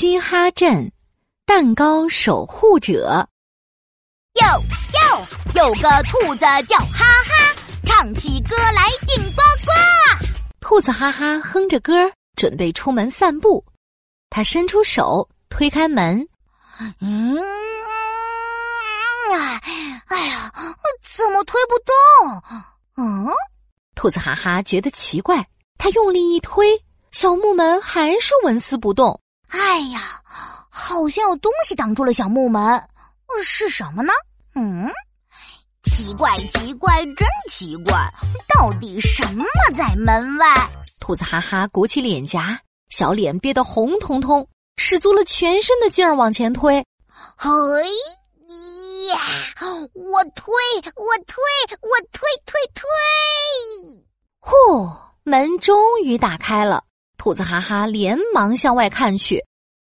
嘻哈镇蛋糕守护者。哟哟，有个兔子叫哈哈，唱起歌来顶呱呱。兔子哈哈哼着歌，准备出门散步。他伸出手推开门，嗯，哎，哎呀，怎么推不动？嗯，兔子哈哈觉得奇怪，他用力一推，小木门还是纹丝不动。哎呀，好像有东西挡住了小木门，是什么呢？嗯，奇怪，奇怪，真奇怪，到底什么在门外？兔子哈哈鼓起脸颊，小脸憋得红彤彤，使足了全身的劲儿往前推。哎呀，我推，我推，我推推推！呼，门终于打开了。兔子哈哈连忙向外看去，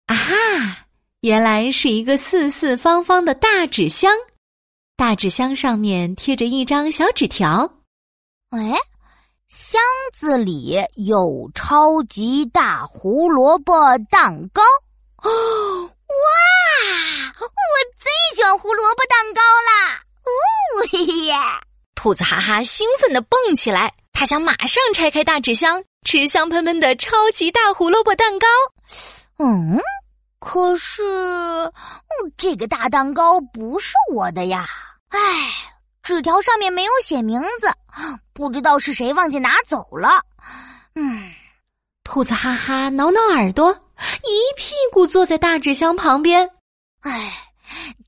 啊哈！原来是一个四四方方的大纸箱，大纸箱上面贴着一张小纸条。哎，箱子里有超级大胡萝卜蛋糕！哦，哇！我最喜欢胡萝卜蛋糕啦！哦嘿耶！兔子哈哈兴奋的蹦起来，他想马上拆开大纸箱。吃香喷喷的超级大胡萝卜蛋糕，嗯，可是这个大蛋糕不是我的呀！唉，纸条上面没有写名字，不知道是谁忘记拿走了。嗯，兔子哈哈挠挠耳朵，一屁股坐在大纸箱旁边。唉，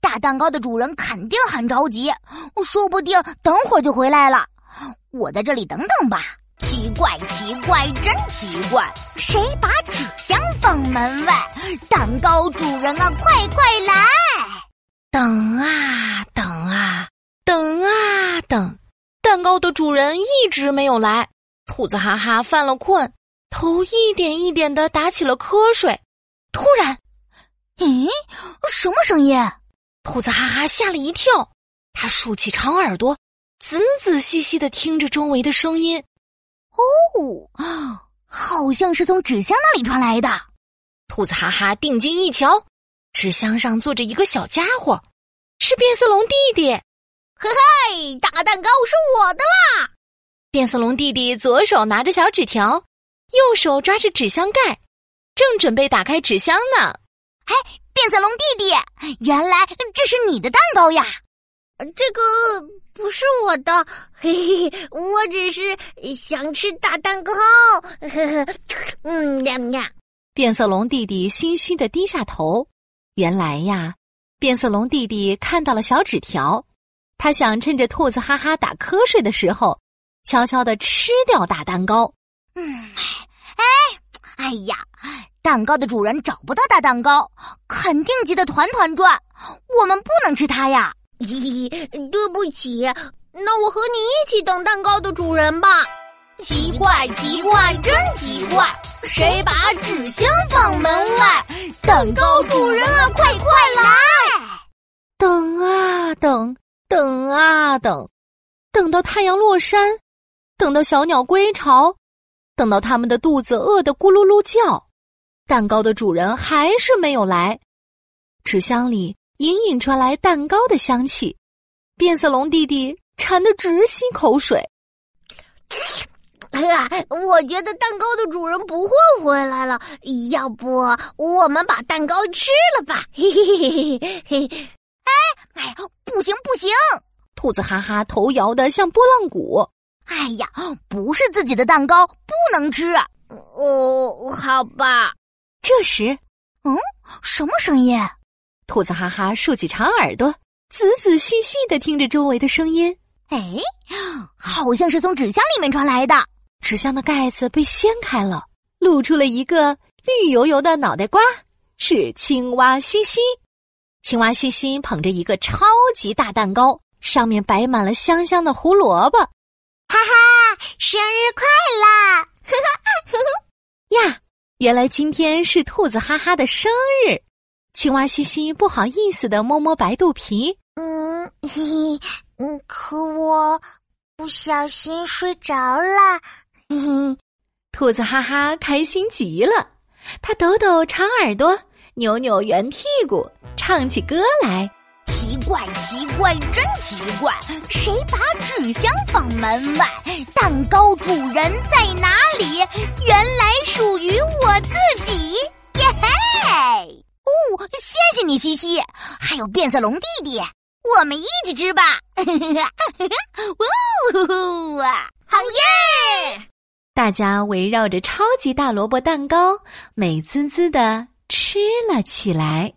大蛋糕的主人肯定很着急，说不定等会儿就回来了。我在这里等等吧。奇怪，奇怪，真奇怪！谁把纸箱放门外？蛋糕主人啊，快快来！等啊等啊等啊等，蛋糕的主人一直没有来。兔子哈哈犯了困，头一点一点的打起了瞌睡。突然，咦，什么声音？兔子哈哈吓了一跳，他竖起长耳朵，仔仔细细的听着周围的声音。哦，好像是从纸箱那里传来的。兔子哈哈定睛一瞧，纸箱上坐着一个小家伙，是变色龙弟弟。嘿嘿，大蛋糕是我的啦！变色龙弟弟左手拿着小纸条，右手抓着纸箱盖，正准备打开纸箱呢。哎，变色龙弟弟，原来这是你的蛋糕呀！这个不是我的，嘿嘿，我只是想吃大蛋糕。呵呵，嗯，呀呀。变色龙弟弟心虚的低下头。原来呀，变色龙弟弟看到了小纸条，他想趁着兔子哈哈打瞌睡的时候，悄悄的吃掉大蛋糕。嗯，哎，哎呀，蛋糕的主人找不到大蛋糕，肯定急得团团转。我们不能吃它呀。咦，对不起，那我和你一起等蛋糕的主人吧。奇怪，奇怪，真奇怪，谁把纸箱放门外？蛋糕主人啊，快快来！等啊等，等啊等，等到太阳落山，等到小鸟归巢，等到他们的肚子饿得咕噜噜叫，蛋糕的主人还是没有来。纸箱里。隐隐传来蛋糕的香气，变色龙弟弟馋得直吸口水。哎呀，我觉得蛋糕的主人不会回来了，要不我们把蛋糕吃了吧？嘿嘿嘿嘿嘿！哎哎，不行不行！兔子哈哈头摇得像拨浪鼓。哎呀，不是自己的蛋糕，不能吃。哦，好吧。这时，嗯，什么声音？兔子哈哈竖起长耳朵，仔仔细细的听着周围的声音。哎，好像是从纸箱里面传来的。纸箱的盖子被掀开了，露出了一个绿油油的脑袋瓜，是青蛙西西。青蛙西西捧着一个超级大蛋糕，上面摆满了香香的胡萝卜。哈哈，生日快乐！呵呵呵呵呀，原来今天是兔子哈哈的生日。青蛙西西不好意思的摸摸白肚皮，嗯，嘿嘿，嗯，可我不小心睡着了，嘿嘿。兔子哈哈开心极了，他抖抖长耳朵，扭扭圆屁股，唱起歌来。奇怪，奇怪，真奇怪！谁把纸箱放门外？蛋糕主人在哪里？原来属于我自己！谢谢你，西西，还有变色龙弟弟，我们一起吃吧！哇，好耶！大家围绕着超级大萝卜蛋糕，美滋滋的吃了起来。